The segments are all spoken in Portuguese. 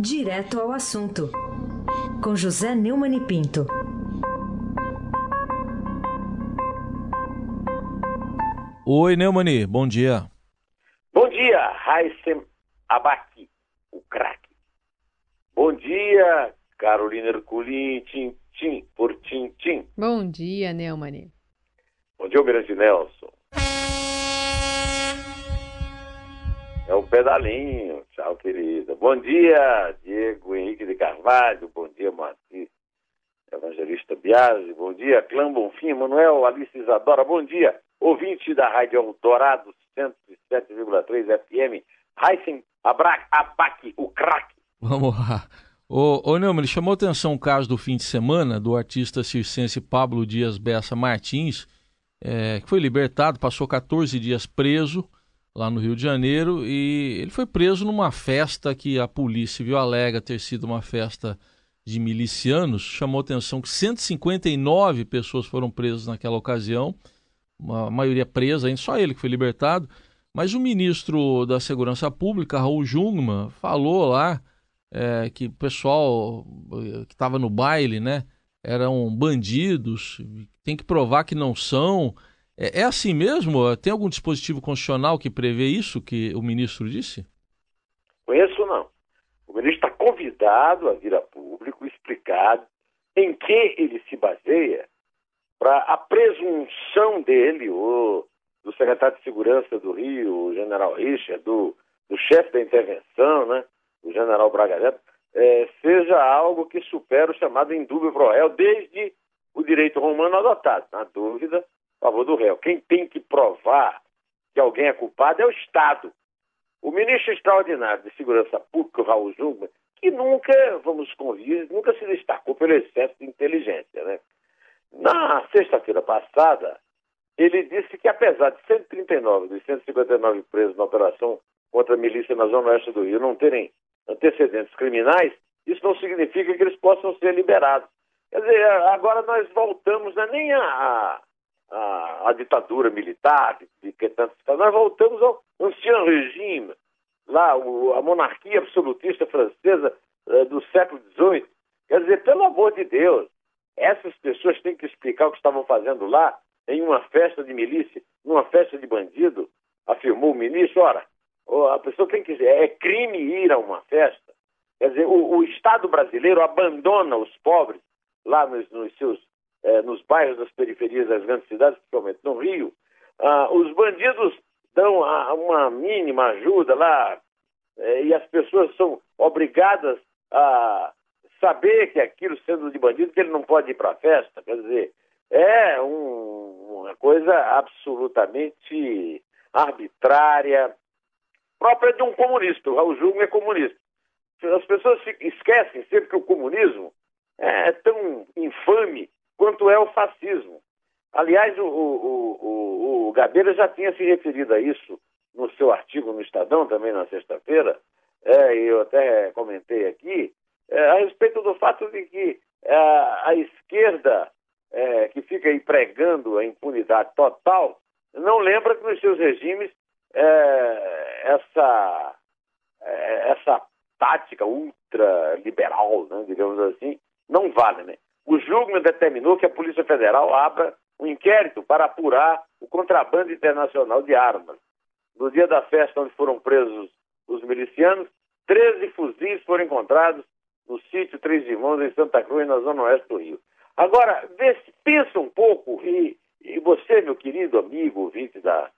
Direto ao assunto, com José Neumann e Pinto. Oi, Neumani, bom dia. Bom dia, Raíssem Abaki, o craque. Bom dia, Carolina Herculin, tim, tim, por tim, tim. Bom dia, Neumani. Bom dia, Almirante Nelson. É um pedalinho. Tchau, querida. Bom dia, Diego Henrique de Carvalho. Bom dia, Moacir Evangelista Biasi. Bom dia, Clã Bonfim, Manuel Alice Isadora. Bom dia, ouvinte da Rádio Eldorado 107,3 FM. Heisen Abac, o craque. Vamos lá. Ô, ô Neumann, chamou atenção o caso do fim de semana do artista circense Pablo Dias Bessa Martins, é, que foi libertado, passou 14 dias preso lá no Rio de Janeiro, e ele foi preso numa festa que a Polícia Civil alega ter sido uma festa de milicianos. Chamou atenção que 159 pessoas foram presas naquela ocasião, a maioria presa, só ele que foi libertado. Mas o ministro da Segurança Pública, Raul Jungmann, falou lá é, que o pessoal que estava no baile, né, eram bandidos, tem que provar que não são. É, é, assim mesmo? Tem algum dispositivo constitucional que prevê isso que o ministro disse? Conheço não. O ministro está convidado a vir a público explicar em que ele se baseia para a presunção dele, o, do secretário de Segurança do Rio, o general Richard, do, do chefe da intervenção, né, o general Braga Neto, é, seja algo que supera o chamado indúbio pro réu, desde o direito romano adotado. Na dúvida, favor do réu. Quem tem que provar que alguém é culpado é o Estado. O ministro extraordinário de Segurança Pública, Raul Jungmann, que nunca, vamos convir, nunca se destacou pelo excesso de inteligência. Né? Na sexta-feira passada, ele disse que apesar de 139 dos 159 presos na operação contra a milícia na Zona Oeste do Rio não terem antecedentes criminais, isso não significa que eles possam ser liberados. Quer dizer, agora nós voltamos, não é nem a, a, a ditadura militar, de que tanto nós voltamos ao ancião regime, lá, o, a monarquia absolutista francesa uh, do século XVIII. Quer dizer, pelo amor de Deus, essas pessoas têm que explicar o que estavam fazendo lá em uma festa de milícia, numa festa de bandido, afirmou o ministro. Ora, a pessoa tem que dizer, é crime ir a uma festa. Quer dizer, o, o Estado brasileiro abandona os pobres lá nos, nos seus é, nos bairros das periferias das grandes cidades, principalmente no Rio, ah, os bandidos dão a, uma mínima ajuda lá é, e as pessoas são obrigadas a saber que aquilo sendo de bandido, que ele não pode ir para festa. Quer dizer, é um, uma coisa absolutamente arbitrária, própria de um comunista. O Raul é comunista. As pessoas esquecem sempre que o comunismo é tão infame quanto é o fascismo. Aliás, o, o, o, o Gabeira já tinha se referido a isso no seu artigo no Estadão, também na sexta-feira, é, e eu até comentei aqui, é, a respeito do fato de que é, a esquerda, é, que fica aí pregando a impunidade total, não lembra que nos seus regimes é, essa, é, essa tática ultraliberal, né, digamos assim, não vale, né? O Jungmann determinou que a Polícia Federal abra um inquérito para apurar o contrabando internacional de armas. No dia da festa onde foram presos os milicianos, 13 fuzis foram encontrados no sítio Três Irmãos, em Santa Cruz, na zona oeste do Rio. Agora, pensa um pouco, e, e você, meu querido amigo, ouvinte da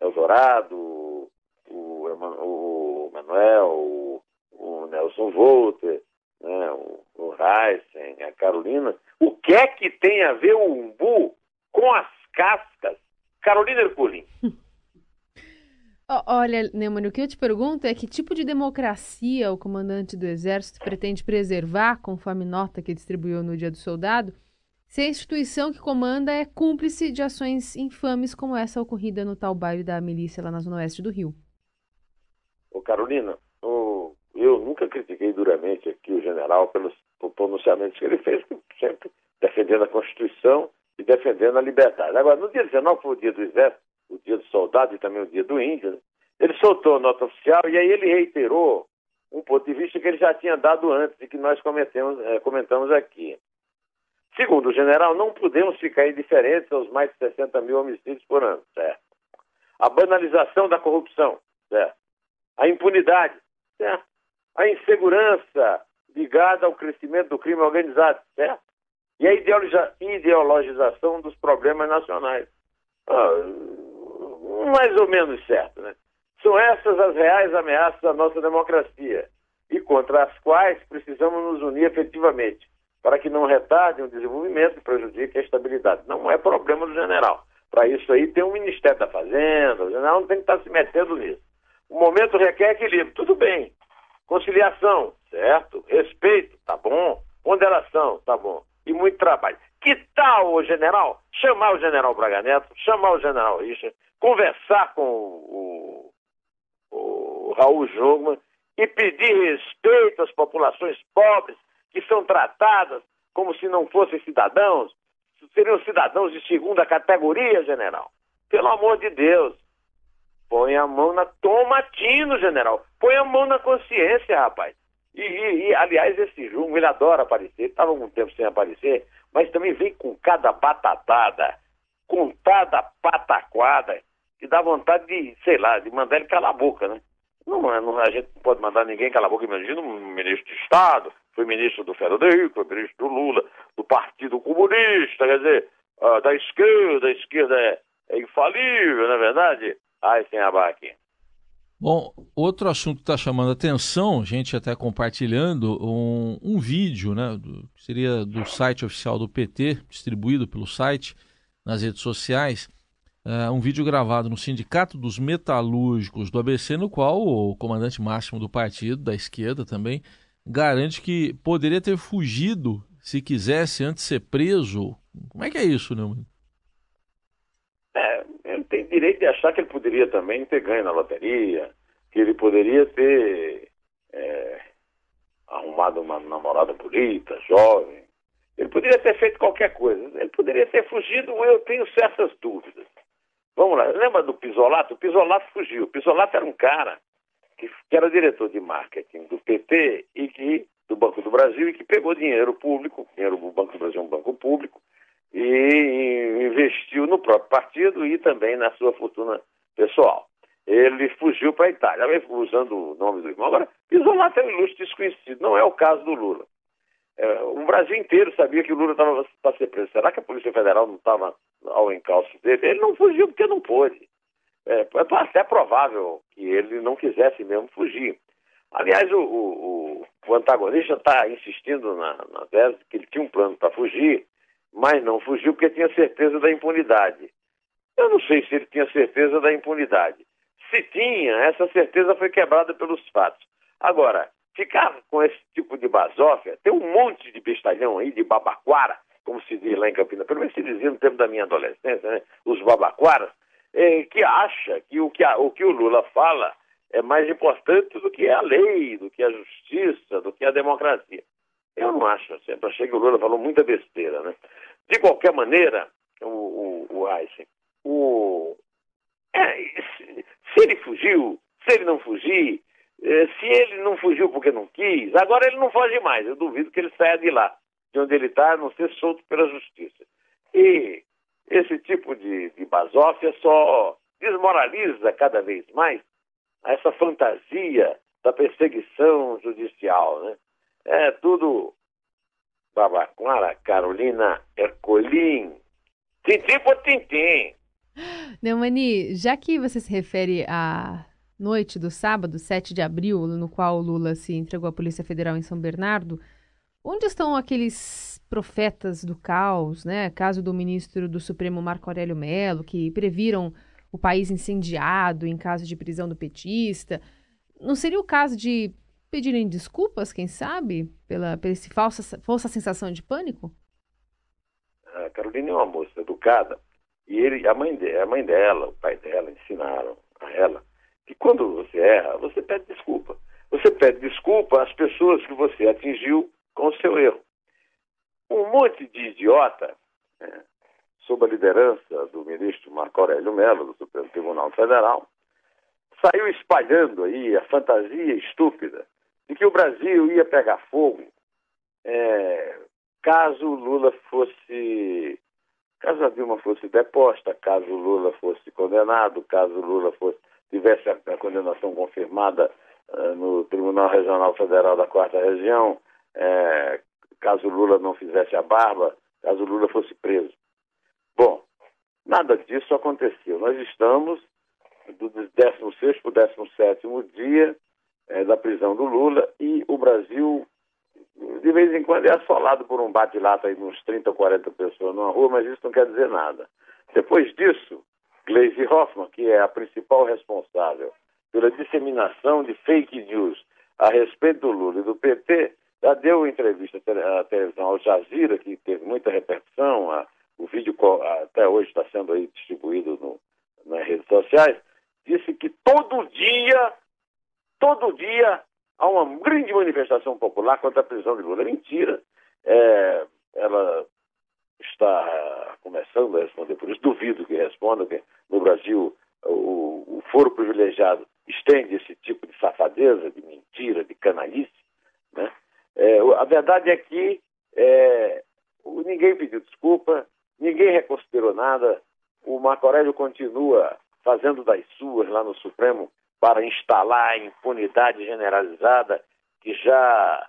Eldorado, o, o Manuel, o, o Nelson Volter, né, o, o Heisen, a Carolina, o que é que tem a ver o umbu com as cascas? Carolina Herculin. Olha, Neumann, o que eu te pergunto é que tipo de democracia o comandante do Exército pretende preservar, conforme nota que distribuiu no Dia do Soldado, se a instituição que comanda é cúmplice de ações infames como essa ocorrida no tal bairro da milícia lá na zona oeste do Rio? Ô Carolina, eu nunca critiquei aqui o general pelos pronunciamentos que ele fez, sempre defendendo a Constituição e defendendo a liberdade. Agora, no dia 19 foi o dia do Exército, o dia do soldado e também o dia do índio, né? ele soltou a nota oficial e aí ele reiterou um ponto de vista que ele já tinha dado antes e que nós cometemos, é, comentamos aqui. Segundo o general, não podemos ficar indiferentes aos mais de 60 mil homicídios por ano, certo? A banalização da corrupção, certo? A impunidade, certo? A insegurança ligada ao crescimento do crime organizado, certo? E a ideologização dos problemas nacionais. Ah, mais ou menos certo, né? São essas as reais ameaças à nossa democracia e contra as quais precisamos nos unir efetivamente para que não retardem o desenvolvimento e prejudiquem a estabilidade. Não é problema do general. Para isso aí tem o Ministério da Fazenda, o general não tem que estar se metendo nisso. O momento requer equilíbrio, tudo bem. Conciliação, certo? Respeito, tá bom. Ponderação, tá bom. E muito trabalho. Que tal, o general, chamar o general Braga Neto, chamar o general Richard, conversar com o, o Raul Jogman e pedir respeito às populações pobres que são tratadas como se não fossem cidadãos, seriam cidadãos de segunda categoria, general. Pelo amor de Deus. Põe a mão na. Toma tino, general. Põe a mão na consciência, rapaz. E, e, e aliás, esse Jungo, ele adora aparecer. Estava algum tempo sem aparecer, mas também vem com cada batatada, com cada pataquada, que dá vontade de, sei lá, de mandar ele calar a boca, né? Não, não, a gente não pode mandar ninguém calar a boca. Imagina um ministro de Estado, foi ministro do Fernando Henrique, foi ministro do Lula, do Partido Comunista, quer dizer, uh, da esquerda, a esquerda é, é infalível, não é verdade? Ai, sem abaque. Bom, outro assunto que está chamando a atenção, gente até compartilhando, um, um vídeo, né, do, seria do site oficial do PT, distribuído pelo site nas redes sociais, uh, um vídeo gravado no Sindicato dos Metalúrgicos do ABC, no qual o comandante máximo do partido, da esquerda também, garante que poderia ter fugido se quisesse antes de ser preso. Como é que é isso, Neumann? É, ele tem direito de achar que ele poderia também ter ganho na loteria, que ele poderia ter é, arrumado uma namorada bonita, jovem. Ele poderia ter feito qualquer coisa. Ele poderia ter fugido, eu tenho certas dúvidas. Vamos lá, lembra do Pisolato? O Pisolato fugiu. O Pisolato era um cara que, que era diretor de marketing do PT e que do Banco do Brasil e que pegou dinheiro público, dinheiro do Banco do Brasil é um banco público, e investiu no próprio partido e também na sua fortuna pessoal. Ele fugiu para a Itália, usando o nome do irmão. Agora, Isolato é um ilustre desconhecido, não é o caso do Lula. É, o Brasil inteiro sabia que o Lula estava para ser preso. Será que a Polícia Federal não estava ao encalço dele? Ele não fugiu porque não pôde. É, é até provável que ele não quisesse mesmo fugir. Aliás, o, o, o antagonista está insistindo na, na tese que ele tinha um plano para fugir, mas não fugiu porque tinha certeza da impunidade. Eu não sei se ele tinha certeza da impunidade. Se tinha, essa certeza foi quebrada pelos fatos. Agora, ficar com esse tipo de basófia, tem um monte de bestalhão aí, de babaquara, como se diz lá em Campinas, pelo menos se dizia no tempo da minha adolescência, né? os babaquaras, é, que acha que o que, a, o que o Lula fala é mais importante do que a lei, do que a justiça, do que a democracia. Eu não acho, sempre achei que o Lula falou muita besteira, né? De qualquer maneira, o, o, o o, é, se, se, ele fugiu, se ele não fugir, é, se ele não fugiu porque não quis, agora ele não foge mais. Eu duvido que ele saia de lá, de onde ele está, a não ser solto pela justiça. E esse tipo de, de basófia só desmoraliza cada vez mais essa fantasia da perseguição judicial, né? É tudo Babaquara, Carolina Ercolim, tintim por tintim. Neumani, já que você se refere à noite do sábado, 7 de abril, no qual Lula se entregou à Polícia Federal em São Bernardo, onde estão aqueles profetas do caos, né? Caso do ministro do Supremo Marco Aurélio Melo, que previram o país incendiado em caso de prisão do petista. Não seria o caso de pedirem desculpas, quem sabe, pela, pela esse falsa, falsa sensação de pânico? A Carolina é uma moça educada e ele, a mãe, de, a mãe dela, o pai dela ensinaram a ela que quando você erra, você pede desculpa. Você pede desculpa às pessoas que você atingiu com o seu erro um monte de idiota, né, sob a liderança do ministro Marco Aurélio Mello, do Supremo Tribunal Federal, saiu espalhando aí a fantasia estúpida de que o Brasil ia pegar fogo é, caso Lula fosse. Caso a Dilma fosse deposta, caso Lula fosse condenado, caso Lula fosse, tivesse a, a condenação confirmada uh, no Tribunal Regional Federal da Quarta Região, é, caso Lula não fizesse a barba, caso Lula fosse preso. Bom, nada disso aconteceu. Nós estamos do 16 para o 17 dia é, da prisão do Lula e o Brasil de vez em quando é assolado por um bate-lata de uns 30 ou 40 pessoas numa rua, mas isso não quer dizer nada. Depois disso, Gleisi Hoffmann, que é a principal responsável pela disseminação de fake news a respeito do Lula e do PT, já deu entrevista à televisão Al Jazeera, que teve muita repercussão, a, o vídeo até hoje está sendo aí distribuído no, nas redes sociais, disse que todo dia, todo dia há uma grande manifestação popular contra a prisão de Lula. Mentira. É, ela está começando a responder por isso. Duvido que responda, que no Brasil o, o foro privilegiado estende esse tipo de safadeza, de mentira, de canalice. Né? É, a verdade é que é, ninguém pediu desculpa, ninguém reconsiderou nada. O Marco Aurélio continua fazendo das suas lá no Supremo para instalar a impunidade generalizada que já,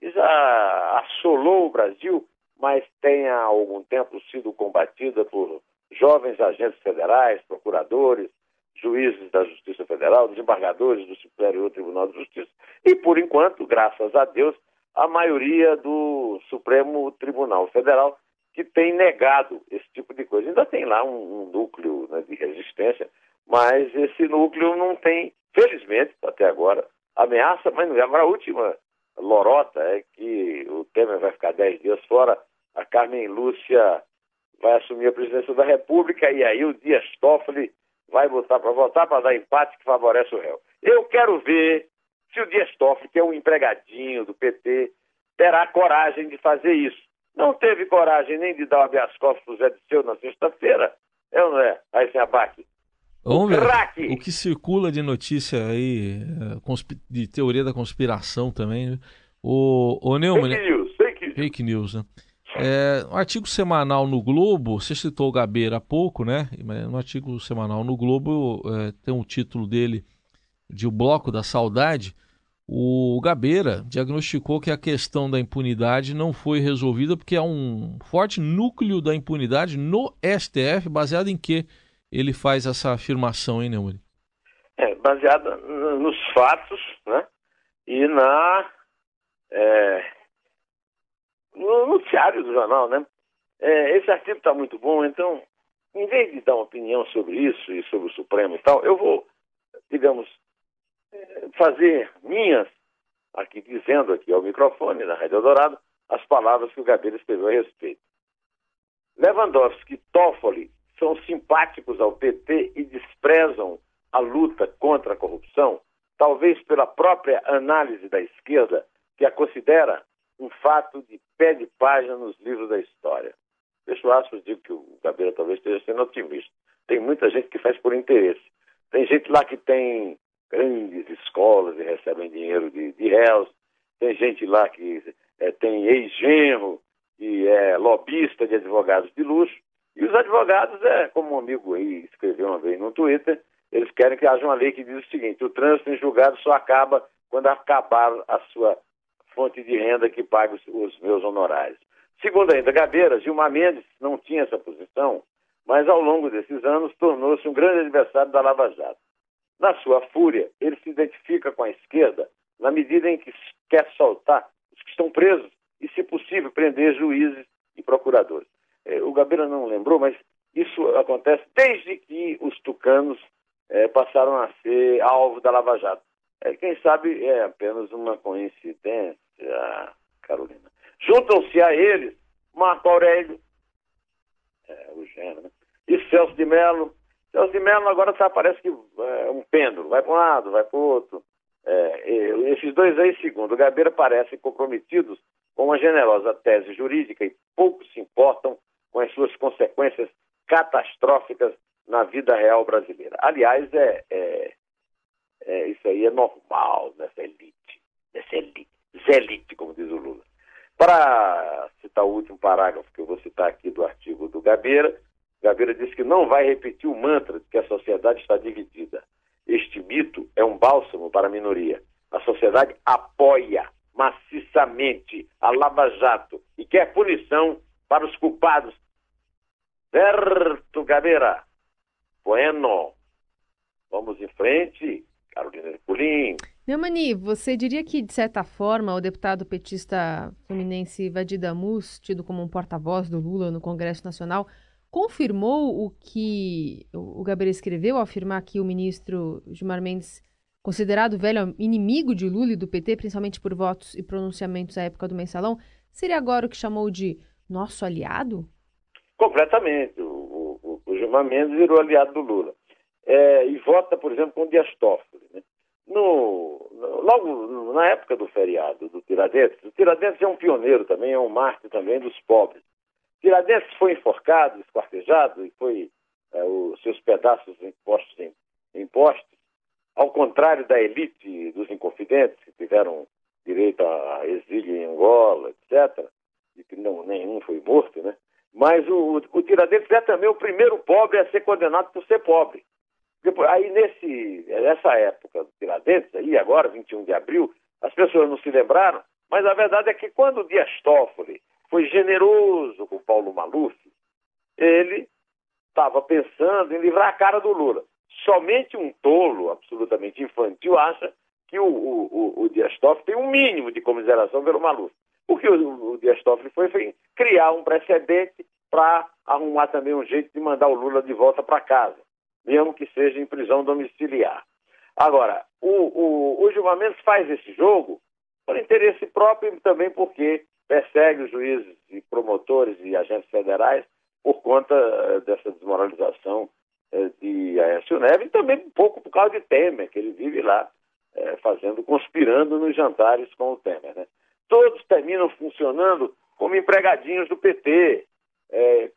que já assolou o Brasil, mas tem há algum tempo sido combatida por jovens agentes federais, procuradores, juízes da Justiça Federal, desembargadores do Superior Tribunal de Justiça e, por enquanto, graças a Deus, a maioria do Supremo Tribunal Federal que tem negado esse tipo de coisa. Ainda tem lá um, um núcleo né, de resistência, mas esse núcleo não tem, felizmente, até agora, ameaça, mas não é. Agora a última lorota é que o Temer vai ficar dez dias fora, a Carmen Lúcia vai assumir a presidência da República e aí o Dias Toffoli vai botar para votar para dar empate que favorece o réu. Eu quero ver se o Dias Toffoli, que é um empregadinho do PT, terá coragem de fazer isso. Não teve coragem nem de dar o habeas corpus para o Zé Disseu na sexta-feira, é ou não é, aí sem abaque? Vamos ver. O que circula de notícia aí, é, de teoria da conspiração também. Né? O, o Neumann, fake news, fake news. Fake news, né? É, um artigo semanal no Globo, você citou o Gabeira há pouco, né? No artigo semanal no Globo é, tem um título dele de O Bloco da Saudade. O Gabeira diagnosticou que a questão da impunidade não foi resolvida porque há um forte núcleo da impunidade no STF, baseado em quê? Ele faz essa afirmação, hein, Neumann? É, baseada nos fatos, né? E na é, no noticiário do jornal, né? É, esse artigo está muito bom, então, em vez de dar uma opinião sobre isso e sobre o Supremo e tal, eu vou, digamos, é, fazer minhas, aqui dizendo aqui ao microfone na Rádio Dourado, as palavras que o Gabriel escreveu a respeito. Lewandowski, Toffoli são simpáticos ao PT e desprezam a luta contra a corrupção, talvez pela própria análise da esquerda, que a considera um fato de pé de página nos livros da história. Fecho aspas, digo que o Gabeira talvez esteja sendo otimista. Tem muita gente que faz por interesse. Tem gente lá que tem grandes escolas e recebem dinheiro de, de réus. Tem gente lá que é, tem ex-genro, que é lobista de advogados de luxo. E os advogados, é, como um amigo aí escreveu uma vez no Twitter, eles querem que haja uma lei que diz o seguinte: o trânsito em julgado só acaba quando acabar a sua fonte de renda que paga os, meus honorários. Segundo ainda Gabeira, Gilmar Mendes não tinha essa posição, mas ao longo desses anos tornou-se um grande adversário da Lava Jato. Na sua fúria, ele se identifica com a esquerda na medida em que quer soltar os que estão presos e, se possível, prender juízes e procuradores. É, o Gabeira não lembrou, mas isso acontece desde que os tucanos é, passaram a ser alvo da Lava Jato. É, quem sabe é apenas uma coincidência, Carolina. Juntam-se a eles Marco Aurélio, é, o gênero, né? e Celso de Mello. Celso de Mello agora tá, parece que é um pêndulo, vai para um lado, vai para o outro. É, esses dois aí, segundo o Gabeira, parecem comprometidos com uma generosa tese jurídica e pouco se importam com as suas consequências catastróficas na vida real brasileira. Aliás, é, é, é isso aí é normal nessa elite, nessa elite, como diz o Lula. Para citar o último parágrafo que eu vou citar aqui do artigo do Gabeira, Gabeira disse que não vai repetir o mantra de que a sociedade está dividida. Este mito é um bálsamo para a minoria. A sociedade apoia maciçamente a Lava Jato e quer punição para os culpados. Certo, Gabeira? Bueno. Vamos em frente, Carolina Ercolim. Neumani, você diria que, de certa forma, o deputado petista fluminense Vadir Damus, tido como um porta-voz do Lula no Congresso Nacional, confirmou o que o Gabriel escreveu ao afirmar que o ministro Gilmar Mendes, considerado velho inimigo de Lula e do PT, principalmente por votos e pronunciamentos à época do mensalão, seria agora o que chamou de nosso aliado? Completamente. O, o, o Gilmar Mendes virou aliado do Lula. É, e vota, por exemplo, com Dias Toffoli. Né? No, logo na época do feriado do Tiradentes, o Tiradentes é um pioneiro também, é um mártir também dos pobres. Tiradentes foi enforcado, esquartejado e foi é, os seus pedaços impostos em, impostos, ao contrário da elite dos inconfidentes, que tiveram direito a exílio em Angola, etc., e que não, nenhum foi morto, né? Mas o, o Tiradentes é também o primeiro pobre a ser condenado por ser pobre. Depois, aí, nesse, nessa época do Tiradentes, aí agora, 21 de abril, as pessoas não se lembraram, mas a verdade é que quando o Dias Toffoli foi generoso com o Paulo Maluf, ele estava pensando em livrar a cara do Lula. Somente um tolo, absolutamente infantil, acha que o, o, o Dias Toffoli tem um mínimo de comiseração pelo Maluf. O que o, o Dias Toffoli foi, foi criar um precedente para arrumar também um jeito de mandar o Lula de volta para casa mesmo que seja em prisão domiciliar. Agora, o, o, o Gilmar Mendes faz esse jogo por interesse próprio e também porque persegue os juízes e promotores e agentes federais por conta uh, dessa desmoralização uh, de Aécio Neves e também um pouco por causa de Temer, que ele vive lá uh, fazendo, conspirando nos jantares com o Temer. Né? Todos terminam funcionando como empregadinhos do PT,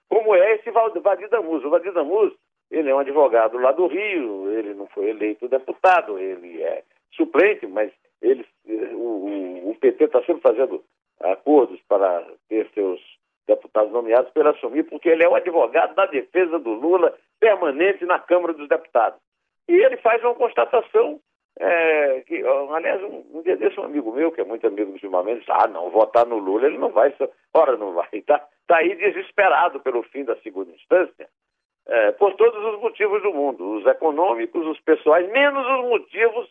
como é esse Vadir Damus. O Vadir Damus ele é um advogado lá do Rio, ele não foi eleito deputado, ele é suplente, mas ele, o, o PT está sempre fazendo acordos para ter seus deputados nomeados para assumir, porque ele é o advogado da defesa do Lula permanente na Câmara dos Deputados. E ele faz uma constatação é, que, aliás, um, um, dia desse um amigo meu, que é muito amigo do Gilmar Mendes, ah, não, votar no Lula, ele não vai, ora não vai, está tá aí desesperado pelo fim da segunda instância, é, por todos os motivos do mundo, os econômicos, os pessoais, menos os motivos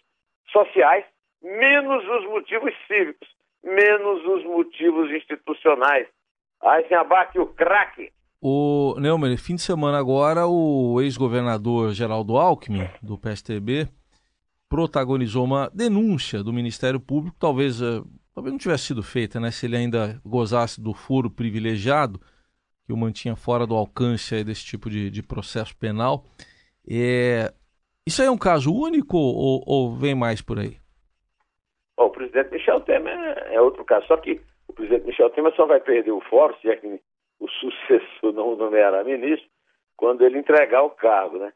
sociais, menos os motivos cívicos, menos os motivos institucionais. Aí se abate o craque. O Neumann, fim de semana agora, o ex-governador Geraldo Alckmin, do PSTB, protagonizou uma denúncia do Ministério Público, talvez, eh, talvez não tivesse sido feita, né, se ele ainda gozasse do foro privilegiado, que o mantinha fora do alcance desse tipo de, de processo penal. É, isso aí é um caso único ou, ou vem mais por aí? Bom, o presidente Michel Temer é outro caso, só que o presidente Michel Temer só vai perder o fórum, se é que o sucessor não nomeará ministro, quando ele entregar o cargo, né?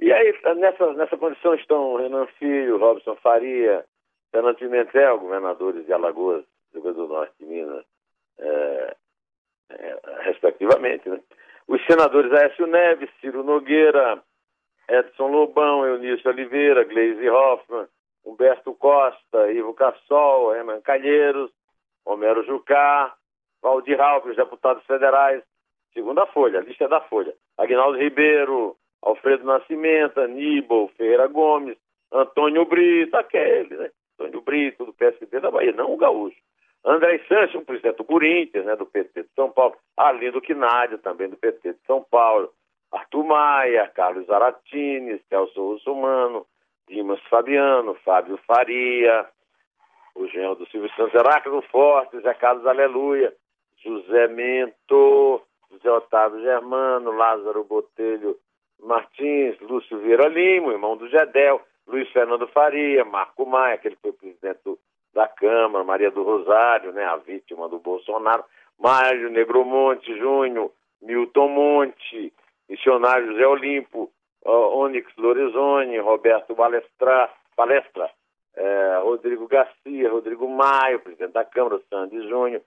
E aí, nessa, nessa condição estão Renan Filho, Robson Faria, Fernando Pimentel, governadores de Alagoas, Rio Grande do Norte de Minas, é, é, respectivamente. Né? Os senadores Aécio Neves, Ciro Nogueira, Edson Lobão, Eunício Oliveira, Gleisi Hoffmann, Humberto Costa, Ivo Cassol, Herman Calheiros, Homero Jucá, Valdir Alves, deputados federais, segunda folha, lista é da folha. Agnaldo Ribeiro, Alfredo Nascimento, Aníbal Ferreira Gomes, Antônio Brito, aquele, né? Antônio Brito, do PSD da Bahia, não o gaúcho. André Sanches, um presidente do Corinthians, né, do PT de São Paulo, Arlindo Quinádio, também do PT de São Paulo, Arthur Maia, Carlos Aratini, Celso Russumano, Dimas Fabiano, Fábio Faria, o Genro do Silvio Santos, Heráclito Forte, Zé Carlos Aleluia, José Mento, José Otávio Germano, Lázaro Botelho Martins, Lúcio Vieira Lima, irmão do Gedel, Luiz Fernando Faria, Marco Maia, aquele que foi presidente do da Câmara, Maria do Rosário, né, a vítima do Bolsonaro, Mário Negromonte Júnior, Milton Monte, missionário José Olimpo, uh, Onyx Lorenzoni, Roberto Balestra, Palestra, uh, Rodrigo Garcia, Rodrigo Maio, presidente da Câmara, Sandy Júnior,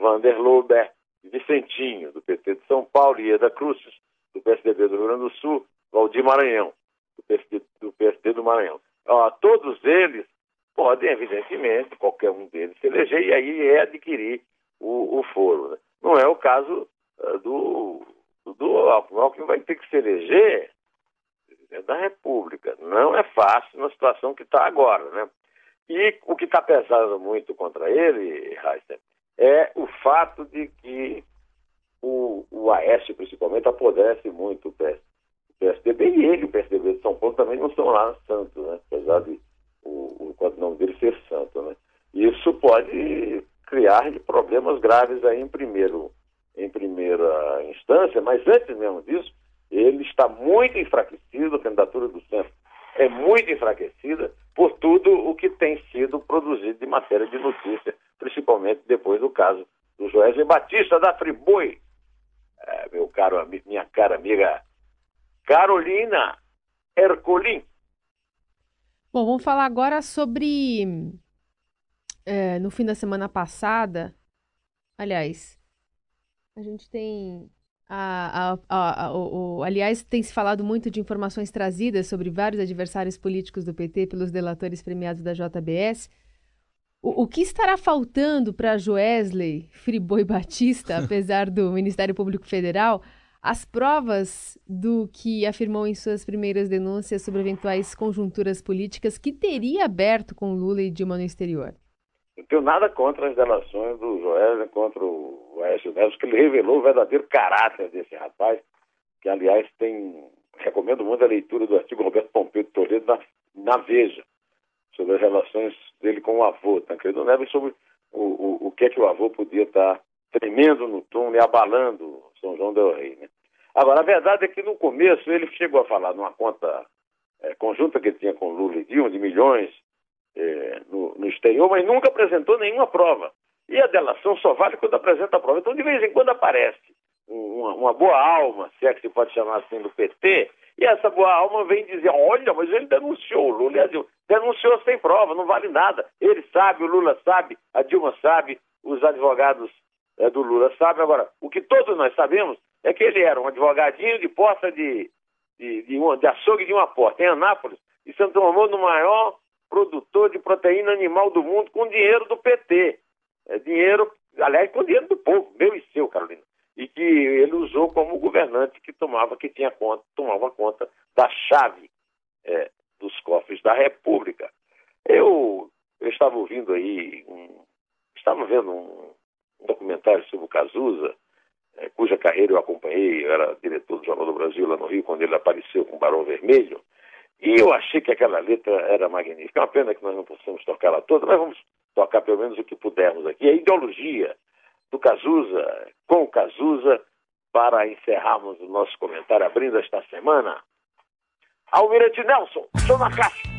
Vander Lober, Vicentinho, do PT de São Paulo, Ieda Cruz, do PSDB do Rio Grande do Sul, Valdir Maranhão, do PSD do, PSD do Maranhão. Todos eles podem, evidentemente, qualquer um deles se eleger e aí é adquirir o, o foro. Né? Não é o caso uh, do, do Alckmin. O Alckmin vai ter que se eleger da República. Não é fácil na situação que está agora, né? E o que está pesando muito contra ele, Heisen, é o fato de que o, o Aécio, principalmente, apodrece muito o, PS, o PSDB e ele, o PSDB de São Paulo, também não estão lá santo, né? Apesar de o, o nome dele ser santo, né? Isso pode criar problemas graves aí em primeiro em primeira instância, mas antes mesmo disso, ele está muito enfraquecido, a candidatura do centro é muito enfraquecida por tudo o que tem sido produzido de matéria de notícia, principalmente depois do caso do Joésio Batista da Friboi, é, meu caro, minha cara amiga Carolina Ercolim. Bom, vamos falar agora sobre. É, no fim da semana passada, aliás, a gente tem a, a, a, o, aliás, tem se falado muito de informações trazidas sobre vários adversários políticos do PT pelos delatores premiados da JBS. O, o que estará faltando para Joesley Friboi Batista, apesar do Ministério Público Federal, as provas do que afirmou em suas primeiras denúncias sobre eventuais conjunturas políticas que teria aberto com Lula e Dilma no exterior? Não tenho nada contra as delações do Joel, contra o Aécio Neves, que ele revelou o verdadeiro caráter desse rapaz, que, aliás, tem. Recomendo muito a leitura do artigo Roberto Pompeu de Toledo na, na Veja, sobre as relações dele com o avô, Tancredo Neves, sobre o, o, o que é que o avô podia estar tremendo no túmulo e abalando São João del Rei. Né? Agora, a verdade é que no começo ele chegou a falar numa conta é, conjunta que ele tinha com Lula e Dilma, de milhões é, no, no exterior, mas nunca apresentou nenhuma prova. E a delação só vale quando apresenta a prova. Então, de vez em quando aparece uma, uma, boa alma, se é que se pode chamar assim, do PT, e essa boa alma vem dizer: olha, mas ele denunciou o Lula. Denunciou sem prova, não vale nada. Ele sabe, o Lula sabe, a Dilma sabe, os advogados é, do Lula sabem. Agora, o que todos nós sabemos é que ele era um advogadinho de porta de, de, de, uma, de açougue de uma porta, em Anápolis, e se transformou no maior produtor de proteína animal do mundo com dinheiro do PT. É dinheiro, aliás, com dinheiro do povo, meu e seu, Carolina. E que ele usou como governante que tomava, que tinha conta, tomava conta da chave é, dos cofres da República. Eu, eu estava ouvindo aí, um, estava vendo um, um documentário sobre o Cazuza, é, cuja carreira eu acompanhei, eu era diretor do Jornal do Brasil lá no Rio, quando ele apareceu com o Barão Vermelho, e eu achei que aquela letra era magnífica. É uma pena que nós não possamos tocá-la toda, mas vamos tocar pelo menos o que pudermos aqui. A ideologia do Cazuza, com o Cazuza, para encerrarmos o nosso comentário abrindo esta semana. Almirante Nelson, estou na caixa.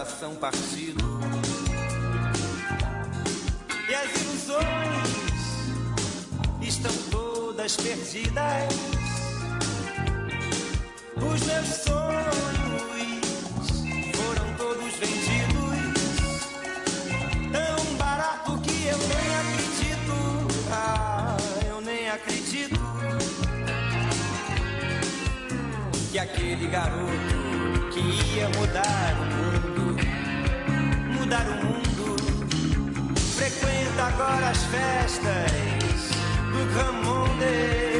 coração partido e as ilusões estão todas perdidas. Os meus sonhos foram todos vendidos. Tão barato que eu nem acredito. Ah, eu nem acredito. Que aquele garoto que ia mudar o mundo mudar o mundo. Frequenta agora as festas do Camondês.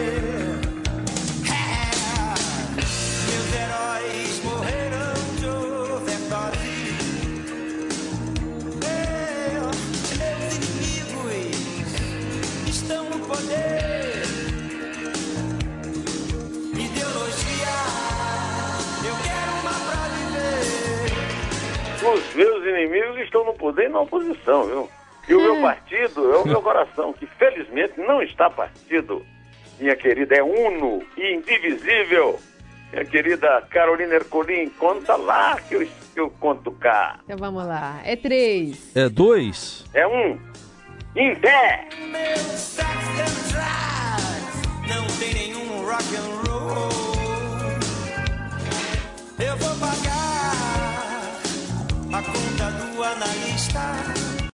Inimigos estão no poder e na oposição, viu? E o meu partido é o meu coração, que felizmente não está partido. Minha querida, é uno e indivisível. Minha querida Carolina Ercolim, conta lá que eu, que eu conto cá. Então vamos lá. É três. É dois? É um. Em pé! Meu sex and drive não tem nenhum rock and roll. Eu vou pagar a conta do analista